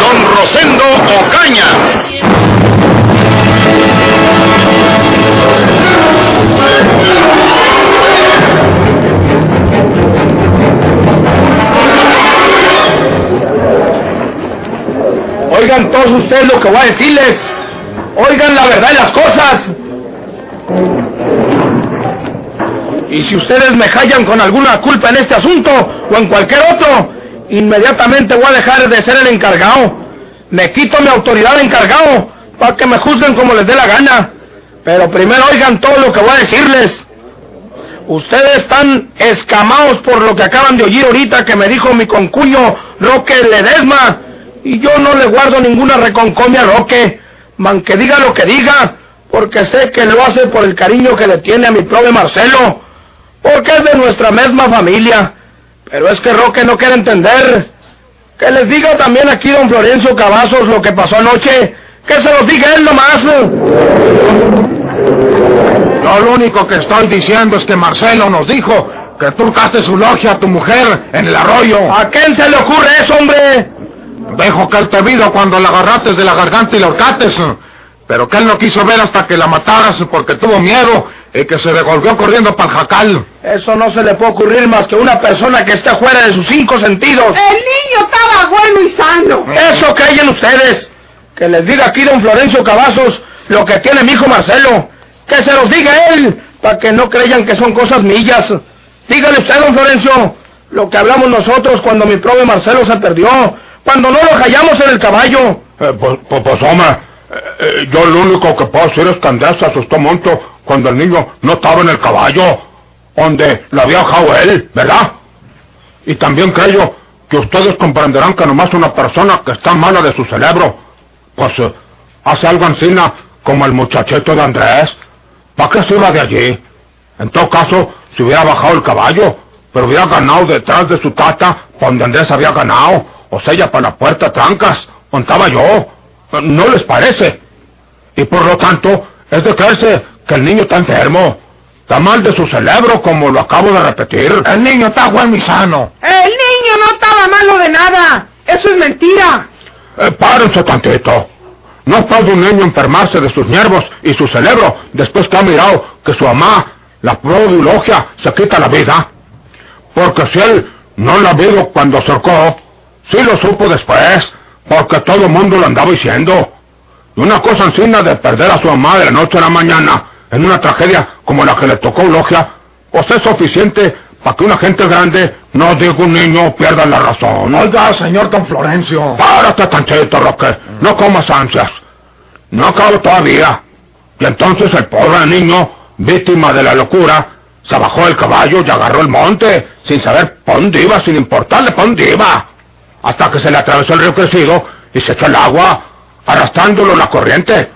Don Rosendo Ocaña. Oigan todos ustedes lo que voy a decirles. Oigan la verdad de las cosas. Y si ustedes me hallan con alguna culpa en este asunto o en cualquier otro, inmediatamente voy a dejar de ser el encargado. Me quito mi autoridad de encargado para que me juzguen como les dé la gana. Pero primero oigan todo lo que voy a decirles. Ustedes están escamados por lo que acaban de oír ahorita que me dijo mi concuño Roque Ledesma. Y yo no le guardo ninguna reconcomia a Roque, man que diga lo que diga, porque sé que lo hace por el cariño que le tiene a mi prove Marcelo, porque es de nuestra misma familia. Pero es que Roque no quiere entender. Que les diga también aquí don Florencio Cavazos lo que pasó anoche, que se los diga él nomás. Yo lo único que estoy diciendo es que Marcelo nos dijo que tú turcaste su logia a tu mujer en el arroyo. ¿A quién se le ocurre eso, hombre? Dejo que él te vio cuando la agarraste de la garganta y la horcates. Pero que él no quiso ver hasta que la mataras porque tuvo miedo y que se devolvió corriendo para el jacal. Eso no se le puede ocurrir más que a una persona que esté fuera de sus cinco sentidos. El niño estaba bueno y sano. Eso creen ustedes. Que les diga aquí don Florencio Cavazos lo que tiene mi hijo Marcelo. Que se los diga él, para que no crean que son cosas millas. Dígale usted, don Florencio, lo que hablamos nosotros cuando mi prove Marcelo se perdió, cuando no lo hallamos en el caballo. Eh, pues, pues, pues, hombre, eh, eh, yo lo único que puedo hacer es que Andrés se asustó mucho cuando el niño no estaba en el caballo, donde lo había dejado él, ¿verdad? Y también creo que ustedes comprenderán que nomás una persona que está mala de su cerebro, pues hace algo encima como el muchachito de Andrés. ¿Para qué se de allí? En todo caso, se hubiera bajado el caballo, pero hubiera ganado detrás de su tata, donde Andrés había ganado, o sea, para la puerta trancas, contaba yo. ¿No les parece? Y por lo tanto, es de creerse que el niño está enfermo. Está mal de su cerebro, como lo acabo de repetir. El niño está bueno y sano. El niño no estaba malo de nada. Eso es mentira. Eh, párense tantito. No puede un niño enfermarse de sus nervios y su cerebro después que ha mirado que su mamá, la prodilogia, se quita la vida. Porque si él no la vio cuando acercó, sí lo supo después, porque todo el mundo lo andaba diciendo. Y una cosa encima de perder a su mamá de la noche a la mañana en una tragedia como la que le tocó a Logia, pues es suficiente para que una gente grande, no digo un niño, pierda la razón. Oiga, señor Don Florencio. Párate tantito, Roque. No comas ansias. No acabo todavía. Y entonces el pobre niño, víctima de la locura, se bajó del caballo y agarró el monte, sin saber dónde iba, sin importarle por dónde iba. Hasta que se le atravesó el río crecido y se echó el agua, arrastrándolo la corriente.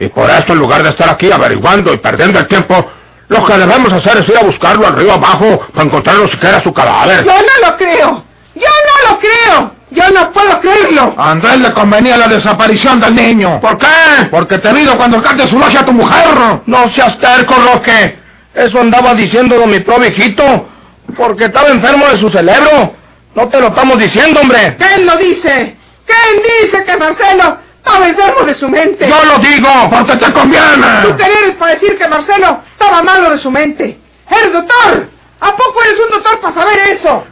Y por eso, en lugar de estar aquí averiguando y perdiendo el tiempo, lo que debemos hacer es ir a buscarlo al río abajo para encontrarlo siquiera su cadáver. Yo no lo creo. Yo no lo creo. Yo no puedo creerlo. A Andrés le convenía la desaparición del niño. ¿Por qué? Porque te vino cuando cante su logia a tu mujer. No seas terco, Roque. Eso andaba diciendo mi pro viejito. Porque estaba enfermo de su cerebro. No te lo estamos diciendo, hombre. ¿Quién lo dice? ¿Quién dice que Marcelo estaba enfermo de su mente? Yo lo digo. Porque te conviene. ¿Tú quién eres para decir que Marcelo estaba malo de su mente? ¡Eres doctor! ¿A poco eres un doctor para saber eso?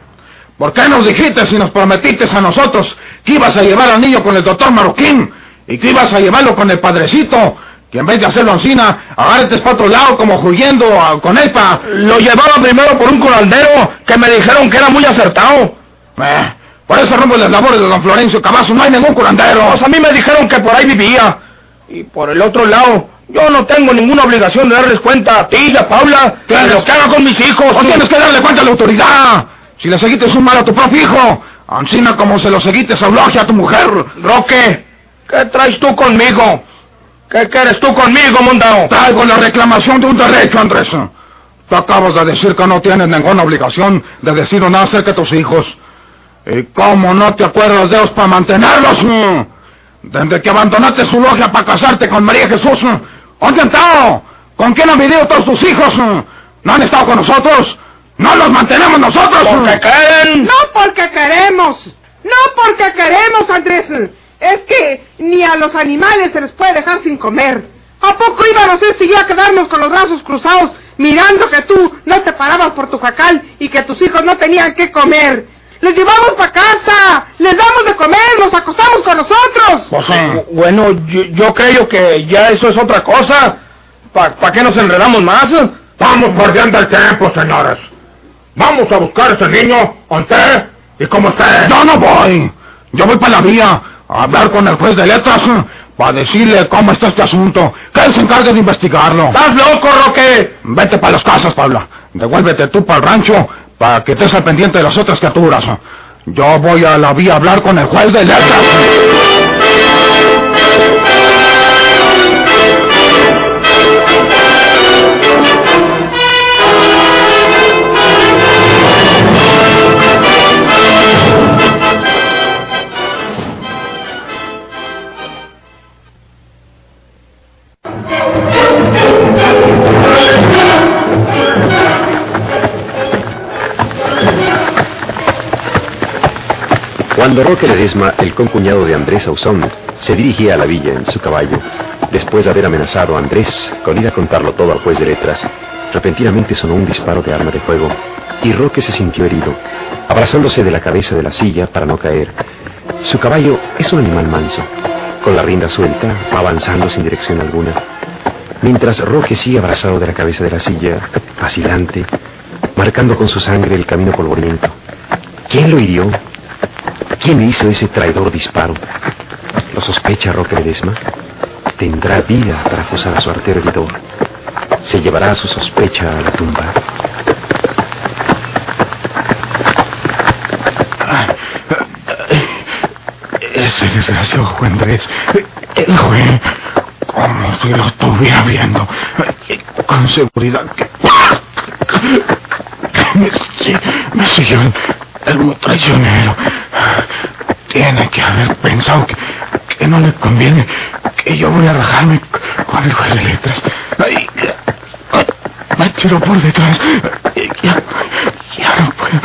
¿Por qué nos dijiste si nos prometiste a nosotros que ibas a llevar al niño con el doctor Marroquín y que ibas a llevarlo con el padrecito? Que en vez de hacerlo encina, agárrate para otro lado como huyendo a- con él pa... Lo llevaba primero por un curandero que me dijeron que era muy acertado. Eh, por eso rumbo las labores de don Florencio Cavazo no hay ningún curandero. Pues a mí me dijeron que por ahí vivía. Y por el otro lado, yo no tengo ninguna obligación de darles cuenta a ti y a Paula de lo que haga con mis hijos. O tienes que darle cuenta a la autoridad. Si le seguiste un mal a tu propio hijo, encima como se lo seguiste a Eulogia, a tu mujer. Roque, ¿Qué traes tú conmigo? ¿Qué quieres tú conmigo, mundao? Traigo la reclamación de un derecho, Andrés. Tú acabas de decir que no tienes ninguna obligación de decir nada acerca de tus hijos. ¿Y cómo no te acuerdas de ellos para mantenerlos? Desde que abandonaste su logia para casarte con María Jesús. ¿Dónde han estado? ¿Con quién han vivido todos tus hijos? ¿No han estado con nosotros? ¿No los mantenemos nosotros? ¿Porque quieren? No porque queremos. No porque queremos, Andrés. Es que ni a los animales se les puede dejar sin comer. ¿A poco íbamos este y yo a quedarnos con los brazos cruzados mirando que tú no te parabas por tu jacal y que tus hijos no tenían que comer? Les llevamos para casa, les damos de comer, los acostamos con nosotros. Pues, eh, bueno, yo, yo creo que ya eso es otra cosa. ¿Para qué nos enredamos más? Estamos perdiendo el tiempo, señores. Vamos a buscar a ese niño, ¿onté? ¿Y cómo está? Yo no voy. Yo voy para la vía a hablar con el juez de letras para decirle cómo está este asunto. Que él se encargue de investigarlo. ¿Estás loco, Roque? Vete para las casas, Pablo. Devuélvete tú para el rancho para que estés al pendiente de las otras criaturas. Yo voy a la vía a hablar con el juez de letras. Cuando Roque Ledesma, el concuñado de Andrés Ausón, se dirigía a la villa en su caballo, después de haber amenazado a Andrés con ir a contarlo todo al juez de letras, repentinamente sonó un disparo de arma de fuego y Roque se sintió herido, abrazándose de la cabeza de la silla para no caer. Su caballo es un animal manso, con la rienda suelta, avanzando sin dirección alguna. Mientras Roque sigue abrazado de la cabeza de la silla, vacilante, marcando con su sangre el camino polvoriento. ¿Quién lo hirió? ¿Quién hizo ese traidor disparo? ¿Lo sospecha Roque Ledesma? Tendrá vida para acusar a su artero. Se llevará su sospecha a la tumba. Ese desgraciado juez Andrés, el juez, como si lo estuviera viendo, con seguridad que me, me siguió el traicionero. Tiene que haber pensado que, que, no le conviene que yo voy a rajarme con el juez de letras. Ay, me tiró por detrás. Ya, ya no puedo.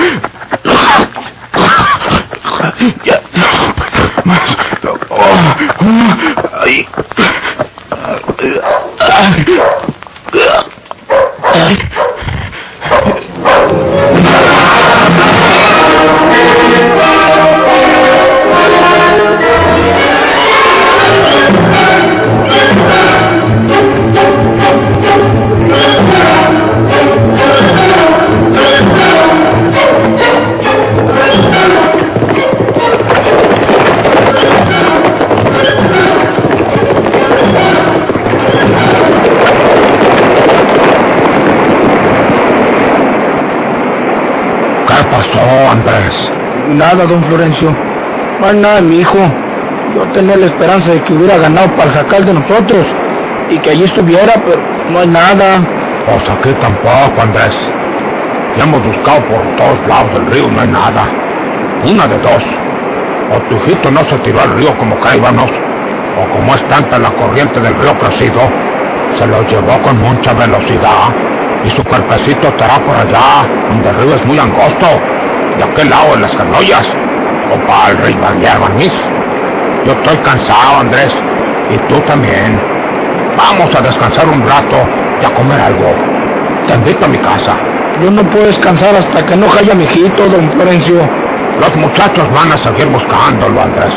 Ya no puedo más. Ay. Ay. Ay. Pasó, Andrés? Nada, don Florencio. No hay nada, mi hijo. Yo tenía la esperanza de que hubiera ganado para el jacal de nosotros y que allí estuviera, pero no hay nada. Pues aquí tampoco, Andrés. Ya hemos buscado por todos lados del río, no hay nada. Una de dos. O tu hijito no se tiró al río como caíbanos, o como es tanta la corriente del río crecido, se lo llevó con mucha velocidad y su cuerpecito estará por allá, donde el río es muy angosto, de aquel lado de las canoyas, o para el río Barniz. Yo estoy cansado, Andrés, y tú también. Vamos a descansar un rato y a comer algo. Te invito a mi casa. Yo no puedo descansar hasta que no haya mi hijito, don Florencio. Los muchachos van a seguir buscándolo, Andrés.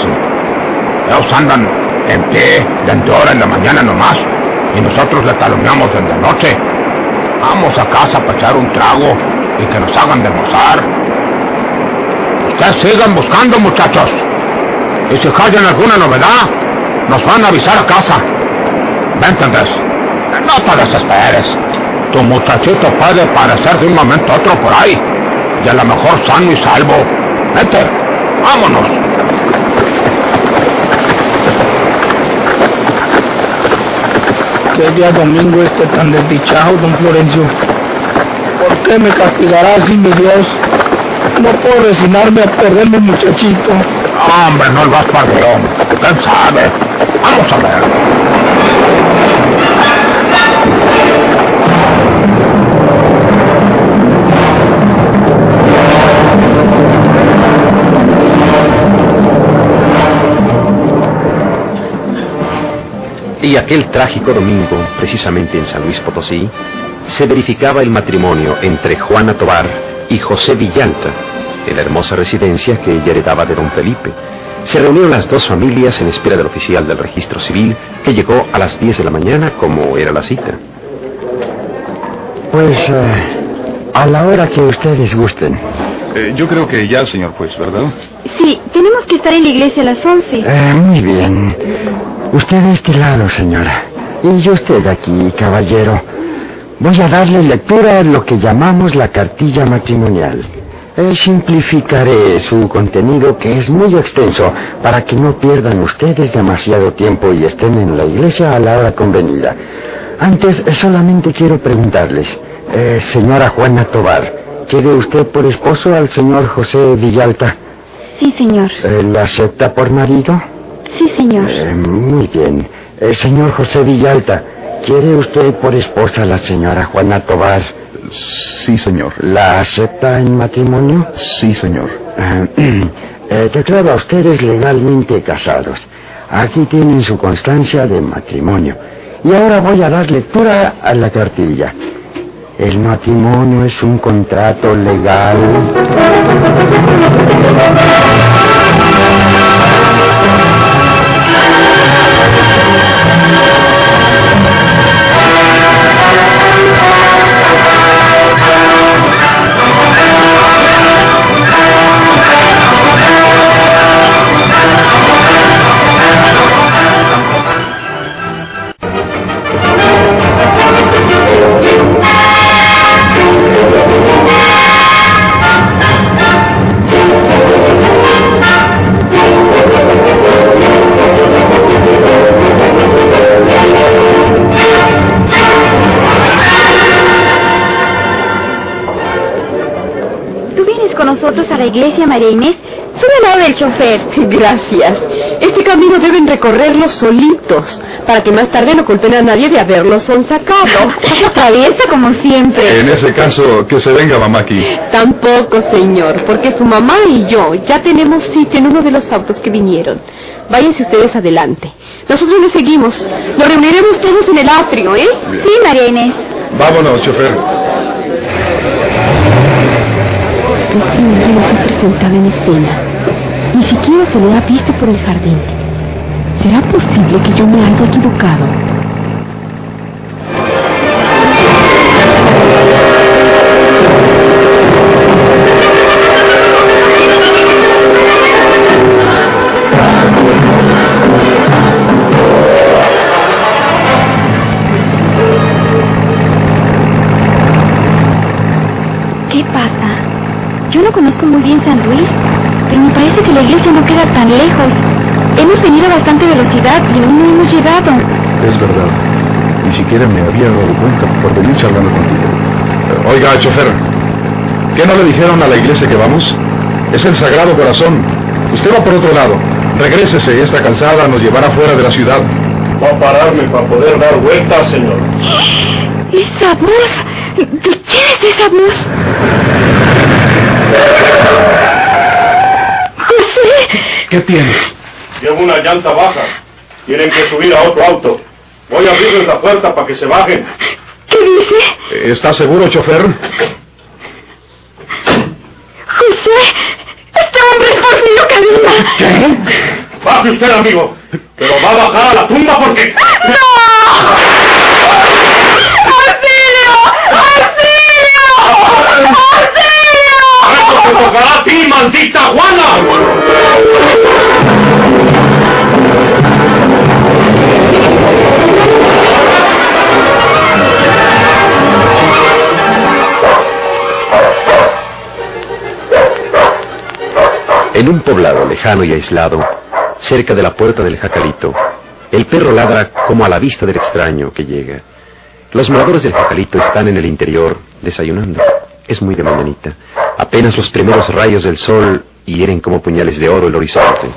Ellos andan en pie desde hora en la mañana nomás, y nosotros le taloneamos desde la noche. Vamos a casa para echar un trago y que nos hagan de. Ustedes sigan buscando, muchachos. Y si hallan alguna novedad, nos van a avisar a casa. Vente, Andrés. No te desesperes. Tu muchachito puede aparecer de un momento a otro por ahí. Y a lo mejor sano y salvo. Vente, vámonos. Día domingo este tan desdichado, don Florencio. ¿Por qué me castigará así mi Dios? No puedo resignarme a perder mi muchachito. Hombre, no el vas padrón. ¿Quién sabe? Vamos a ver. Y aquel trágico domingo, precisamente en San Luis Potosí, se verificaba el matrimonio entre Juana Tobar y José Villalta, en la hermosa residencia que ella heredaba de don Felipe. Se reunieron las dos familias en espera del oficial del registro civil, que llegó a las 10 de la mañana como era la cita. Pues eh, a la hora que ustedes gusten. Eh, yo creo que ya, señor juez, ¿verdad? Sí, tenemos que estar en la iglesia a las 11. Eh, muy bien. Usted de este lado, señora. Y usted aquí, caballero. Voy a darle lectura a lo que llamamos la cartilla matrimonial. Eh, simplificaré su contenido, que es muy extenso, para que no pierdan ustedes demasiado tiempo y estén en la iglesia a la hora convenida. Antes, eh, solamente quiero preguntarles, eh, señora Juana Tobar, ¿quiere usted por esposo al señor José Villalta? Sí, señor. ¿Lo acepta por marido? Sí, señor. Eh, muy bien. Eh, señor José Villalta, ¿quiere usted por esposa a la señora Juana Tobar? Sí, señor. ¿La acepta en matrimonio? Sí, señor. Eh, declaro a ustedes legalmente casados. Aquí tienen su constancia de matrimonio. Y ahora voy a dar lectura a la cartilla. El matrimonio es un contrato legal. Iglesia, María Inés? Sube al lado del chofer. Gracias. Este camino deben recorrerlo solitos, para que más tarde no culpen a nadie de haberlos sonsacado. Traviesa como siempre. En ese caso, que se venga mamá aquí. Tampoco, señor, porque su mamá y yo ya tenemos sitio en uno de los autos que vinieron. Váyanse ustedes adelante. Nosotros les seguimos. Nos reuniremos todos en el atrio, ¿eh? Sí, María Inés. Vámonos, chofer. Hombre no se ha presentado en escena. Ni siquiera se le ha visto por el jardín. ¿Será posible que yo me haya equivocado? Muy bien San Luis, pero me parece que la iglesia no queda tan lejos. Hemos venido a bastante velocidad y aún no hemos llegado. Es verdad. Ni siquiera me había dado cuenta por venir charlando contigo. Eh, Oiga, chofer. ¿Qué no le dijeron a la iglesia que vamos? Es el Sagrado Corazón. Usted va por otro lado. Regrésese y esta calzada nos llevará fuera de la ciudad. Va a pararme para poder dar vueltas, señor. ¿Esa voz? ¿De quién es esa voz? José, ¿Qué tienes? Llevo una llanta baja. Tienen que subir a otro auto. Voy a abrirles la puerta para que se bajen. ¿qué dice? ¿Está seguro, chofer? José, este hombre es Porfirio Cadena. ¿Qué? Baje usted, amigo. Pero va a bajar a la tumba porque... ¡No! Te a ti, maldita Juana! En un poblado lejano y aislado, cerca de la puerta del Jacalito, El perro ladra como a la vista del extraño que llega. Los moradores del jacalito están en el interior desayunando. Es muy de mañanita. Apenas los primeros rayos del sol hieren como puñales de oro el horizonte.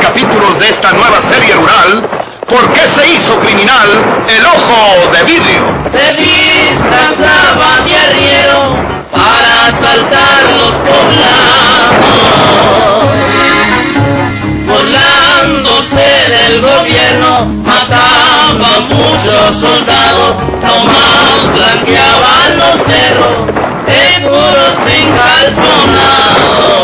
capítulos de esta nueva serie rural, ¿por qué se hizo criminal el ojo de vidrio? Se disfrazaba de arriero para asaltar los poblados, volándose del gobierno, mataba a muchos soldados, nomás blanqueaban los cerros, seguros sin calzonado.